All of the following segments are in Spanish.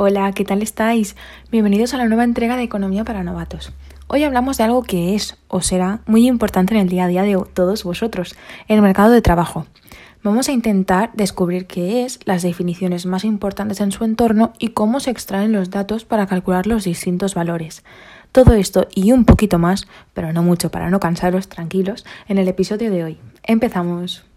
Hola, ¿qué tal estáis? Bienvenidos a la nueva entrega de Economía para Novatos. Hoy hablamos de algo que es o será muy importante en el día a día de todos vosotros, el mercado de trabajo. Vamos a intentar descubrir qué es, las definiciones más importantes en su entorno y cómo se extraen los datos para calcular los distintos valores. Todo esto y un poquito más, pero no mucho para no cansaros, tranquilos, en el episodio de hoy. Empezamos.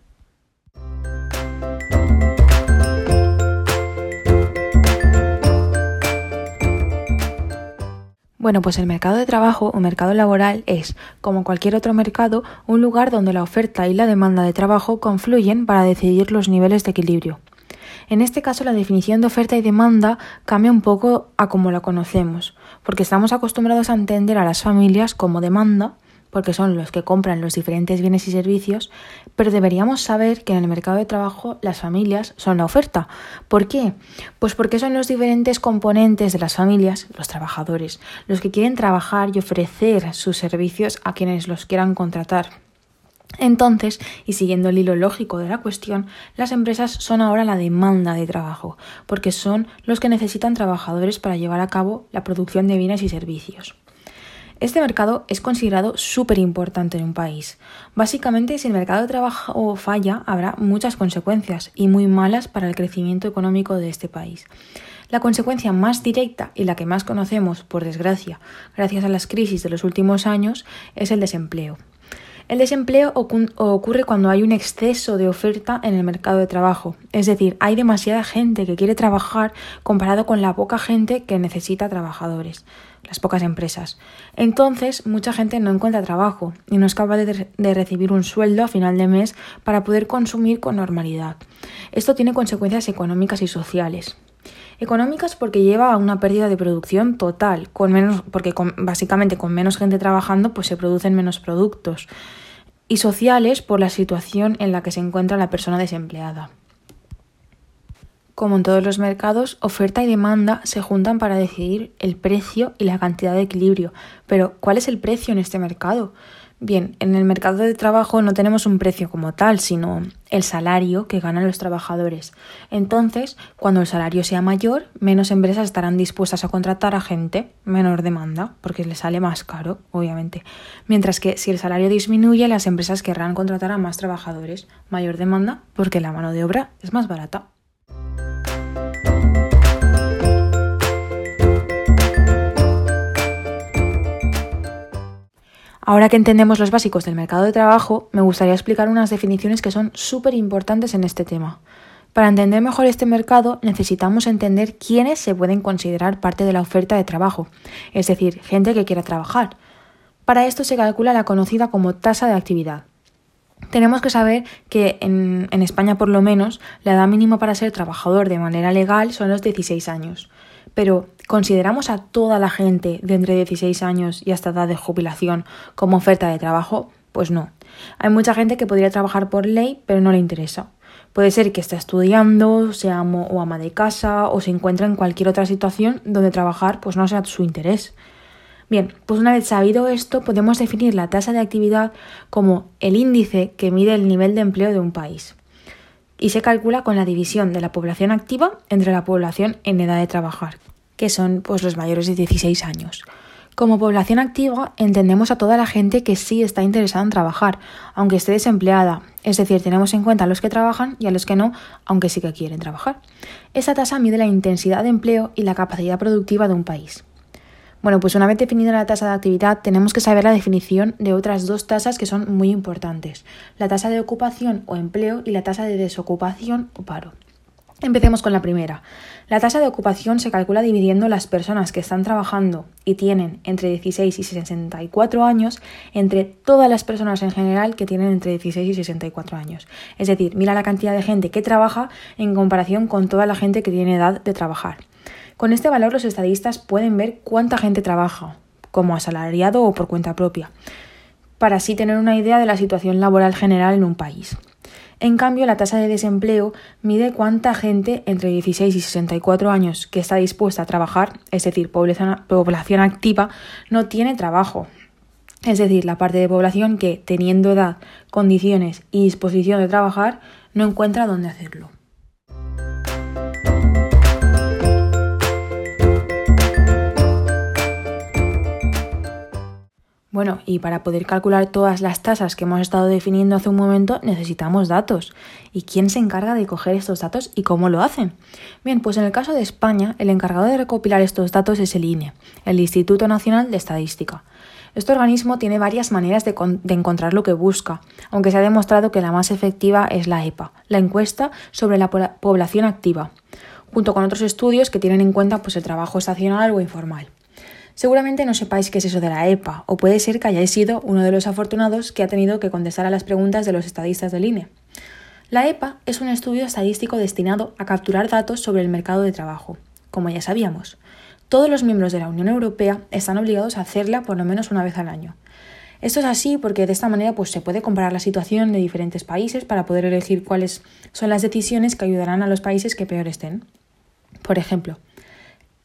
Bueno, pues el mercado de trabajo o mercado laboral es, como cualquier otro mercado, un lugar donde la oferta y la demanda de trabajo confluyen para decidir los niveles de equilibrio. En este caso, la definición de oferta y demanda cambia un poco a como la conocemos, porque estamos acostumbrados a entender a las familias como demanda porque son los que compran los diferentes bienes y servicios, pero deberíamos saber que en el mercado de trabajo las familias son la oferta. ¿Por qué? Pues porque son los diferentes componentes de las familias, los trabajadores, los que quieren trabajar y ofrecer sus servicios a quienes los quieran contratar. Entonces, y siguiendo el hilo lógico de la cuestión, las empresas son ahora la demanda de trabajo, porque son los que necesitan trabajadores para llevar a cabo la producción de bienes y servicios. Este mercado es considerado súper importante en un país. Básicamente, si el mercado de trabajo falla, habrá muchas consecuencias y muy malas para el crecimiento económico de este país. La consecuencia más directa y la que más conocemos, por desgracia, gracias a las crisis de los últimos años, es el desempleo. El desempleo ocurre cuando hay un exceso de oferta en el mercado de trabajo, es decir, hay demasiada gente que quiere trabajar comparado con la poca gente que necesita trabajadores, las pocas empresas. Entonces, mucha gente no encuentra trabajo y no es capaz de, recibir un sueldo a final de mes para poder consumir con normalidad. Esto tiene consecuencias económicas y sociales. Económicas porque lleva a una pérdida de producción total, con menos, porque básicamente con menos gente trabajando pues se producen menos productos. Y sociales por la situación en la que se encuentra la persona desempleada. Como en todos los mercados, oferta y demanda se juntan para decidir el precio y la cantidad de equilibrio. Pero, ¿cuál es el precio en este mercado? Bien, en el mercado de trabajo no tenemos un precio como tal, sino el salario que ganan los trabajadores. Entonces, cuando el salario sea mayor, menos empresas estarán dispuestas a contratar a gente, menor demanda, porque les sale más caro, obviamente. Mientras que si el salario disminuye, las empresas querrán contratar a más trabajadores, mayor demanda, porque la mano de obra es más barata. Ahora que entendemos los básicos del mercado de trabajo, me gustaría explicar unas definiciones que son súper importantes en este tema. Para entender mejor este mercado necesitamos entender quiénes se pueden considerar parte de la oferta de trabajo, es decir, gente que quiera trabajar. Para esto se calcula la conocida como tasa de actividad. Tenemos que saber que en, España por lo menos la edad mínima para ser trabajador de manera legal son los 16 años. Pero, ¿consideramos a toda la gente de entre 16 años y hasta edad de jubilación como oferta de trabajo? Pues no. Hay mucha gente que podría trabajar por ley, pero no le interesa. Puede ser que esté estudiando, sea amo o ama de casa, o se encuentre en cualquier otra situación donde trabajar pues no sea su interés. Bien, pues una vez sabido esto, podemos definir la tasa de actividad como el índice que mide el nivel de empleo de un país y se calcula con la división de la población activa entre la población en edad de trabajar, que son pues, los mayores de 16 años. Como población activa entendemos a toda la gente que sí está interesada en trabajar, aunque esté desempleada, es decir, tenemos en cuenta a los que trabajan y a los que no, aunque sí que quieren trabajar. Esa tasa mide la intensidad de empleo y la capacidad productiva de un país. Bueno, pues una vez definida la tasa de actividad, tenemos que saber la definición de otras dos tasas que son muy importantes, la tasa de ocupación o empleo y la tasa de desocupación o paro. Empecemos con la primera. La tasa de ocupación se calcula dividiendo las personas que están trabajando y tienen entre 16 y 64 años entre todas las personas en general que tienen entre 16 y 64 años. Es decir, mira la cantidad de gente que trabaja en comparación con toda la gente que tiene edad de trabajar. Con este valor los estadistas pueden ver cuánta gente trabaja, como asalariado o por cuenta propia, para así tener una idea de la situación laboral general en un país. En cambio, la tasa de desempleo mide cuánta gente entre 16 y 64 años que está dispuesta a trabajar, es decir, población, activa, no tiene trabajo. Es decir, la parte de población que, teniendo edad, condiciones y disposición de trabajar, no encuentra dónde hacerlo. Bueno, y para poder calcular todas las tasas que hemos estado definiendo hace un momento, necesitamos datos. ¿Y quién se encarga de coger estos datos y cómo lo hacen? Bien, pues en el caso de España, el encargado de recopilar estos datos es el INE, el Instituto Nacional de Estadística. Este organismo tiene varias maneras de, encontrar lo que busca, aunque se ha demostrado que la más efectiva es la EPA, la encuesta sobre la población activa, junto con otros estudios que tienen en cuenta pues, el trabajo estacional o informal. Seguramente no sepáis qué es eso de la EPA, o puede ser que hayáis sido uno de los afortunados que ha tenido que contestar a las preguntas de los estadistas del INE. La EPA es un estudio estadístico destinado a capturar datos sobre el mercado de trabajo, como ya sabíamos. Todos los miembros de la Unión Europea están obligados a hacerla por lo menos una vez al año. Esto es así porque de esta manera pues, se puede comparar la situación de diferentes países para poder elegir cuáles son las decisiones que ayudarán a los países que peor estén. Por ejemplo,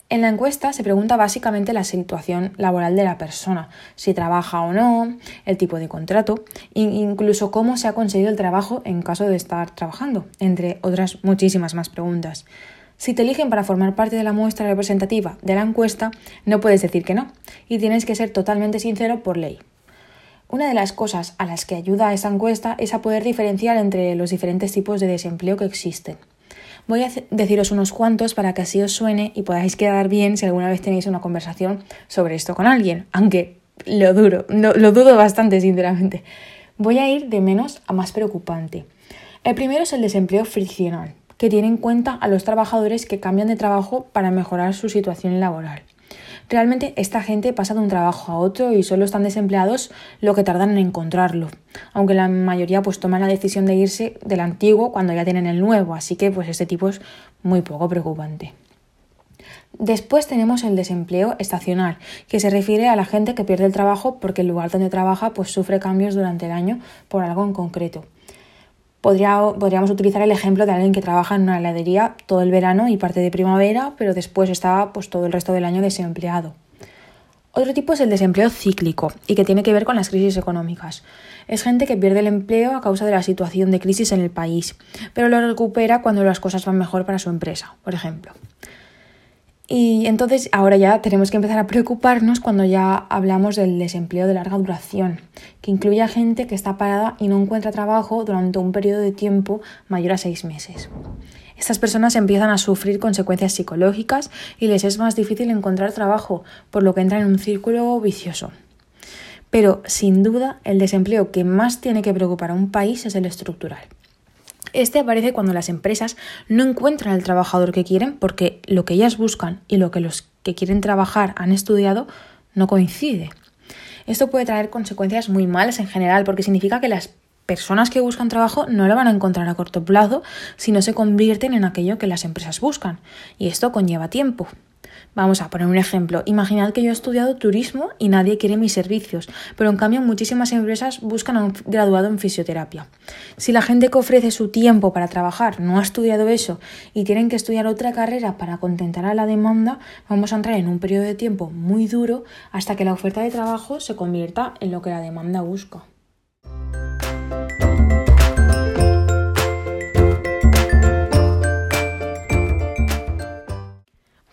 en la encuesta se pregunta básicamente la situación laboral de la persona, si trabaja o no, el tipo de contrato e incluso cómo se ha conseguido el trabajo en caso de estar trabajando, entre otras muchísimas más preguntas. Si te eligen para formar parte de la muestra representativa de la encuesta, no puedes decir que no, y tienes que ser totalmente sincero por ley. Una de las cosas a las que ayuda esta encuesta es a poder diferenciar entre los diferentes tipos de desempleo que existen. Voy a deciros unos cuantos para que así os suene y podáis quedar bien si alguna vez tenéis una conversación sobre esto con alguien, aunque lo duro, lo dudo bastante, sinceramente. Voy a ir de menos a más preocupante. El primero es el desempleo friccional, que tiene en cuenta a los trabajadores que cambian de trabajo para mejorar su situación laboral. Realmente esta gente pasa de un trabajo a otro y solo están desempleados lo que tardan en encontrarlo, aunque la mayoría pues toman la decisión de irse del antiguo cuando ya tienen el nuevo, así que pues este tipo es muy poco preocupante. Después tenemos el desempleo estacional, que se refiere a la gente que pierde el trabajo porque el lugar donde trabaja pues sufre cambios durante el año por algo en concreto podríamos utilizar el ejemplo de alguien que trabaja en una heladería todo el verano y parte de primavera, pero después está pues, todo el resto del año desempleado. Otro tipo es el desempleo cíclico y que tiene que ver con las crisis económicas. Es gente que pierde el empleo a causa de la situación de crisis en el país, pero lo recupera cuando las cosas van mejor para su empresa, por ejemplo. Y entonces ahora ya tenemos que empezar a preocuparnos cuando ya hablamos del desempleo de larga duración, que incluye a gente que está parada y no encuentra trabajo durante un periodo de tiempo mayor a seis meses. Estas personas empiezan a sufrir consecuencias psicológicas y les es más difícil encontrar trabajo, por lo que entran en un círculo vicioso. Pero, sin duda, el desempleo que más tiene que preocupar a un país es el estructural. Este aparece cuando las empresas no encuentran al trabajador que quieren porque lo que ellas buscan y lo que los que quieren trabajar han estudiado no coincide. Esto puede traer consecuencias muy malas en general porque significa que las personas que buscan trabajo no lo van a encontrar a corto plazo si no se convierten en aquello que las empresas buscan. Y esto conlleva tiempo. Vamos a poner un ejemplo. Imaginad que yo he estudiado turismo y nadie quiere mis servicios, pero en cambio muchísimas empresas buscan a un graduado en fisioterapia. Si la gente que ofrece su tiempo para trabajar no ha estudiado eso y tienen que estudiar otra carrera para contentar a la demanda, vamos a entrar en un periodo de tiempo muy duro hasta que la oferta de trabajo se convierta en lo que la demanda busca.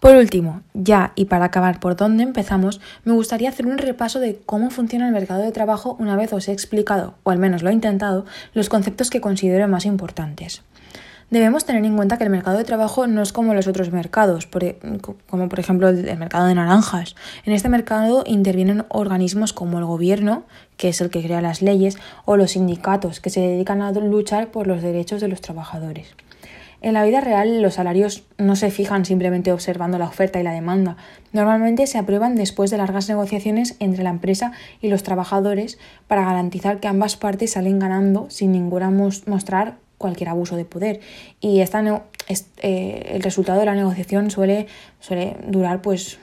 Por último, ya y para acabar por dónde empezamos, me gustaría hacer un repaso de cómo funciona el mercado de trabajo una vez os he explicado, o al menos lo he intentado, los conceptos que considero más importantes. Debemos tener en cuenta que el mercado de trabajo no es como los otros mercados, e, como por ejemplo el mercado de naranjas. En este mercado intervienen organismos como el gobierno, que es el que crea las leyes, o los sindicatos, que se dedican a luchar por los derechos de los trabajadores. En la vida real los salarios no se fijan simplemente observando la oferta y la demanda. Normalmente se aprueban después de largas negociaciones entre la empresa y los trabajadores para garantizar que ambas partes salen ganando sin ninguna mostrar cualquier abuso de poder. Y esta eh, el resultado de la negociación suele, suele durar pues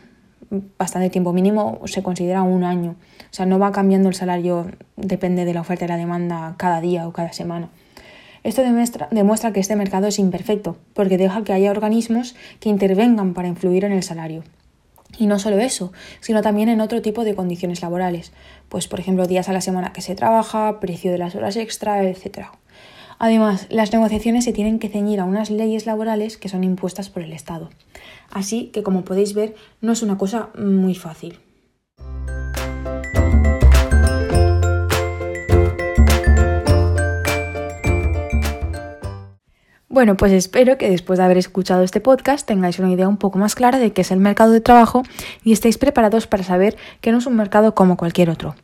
bastante tiempo, mínimo se considera un año. O sea, no va cambiando el salario, depende de la oferta y la demanda cada día o cada semana. Esto demuestra, que este mercado es imperfecto, porque deja que haya organismos que intervengan para influir en el salario. Y no solo eso, sino también en otro tipo de condiciones laborales, pues por ejemplo días a la semana que se trabaja, precio de las horas extra, etc. Además, las negociaciones se tienen que ceñir a unas leyes laborales que son impuestas por el Estado. Así que, como podéis ver, no es una cosa muy fácil. Bueno, pues espero que después de haber escuchado este podcast tengáis una idea un poco más clara de qué es el mercado de trabajo y estéis preparados para saber que no es un mercado como cualquier otro.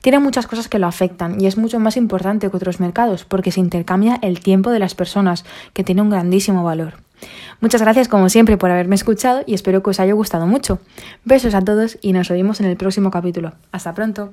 Tiene muchas cosas que lo afectan y es mucho más importante que otros mercados porque se intercambia el tiempo de las personas, que tiene un grandísimo valor. Muchas gracias como siempre por haberme escuchado y espero que os haya gustado mucho. Besos a todos y nos oímos en el próximo capítulo. Hasta pronto.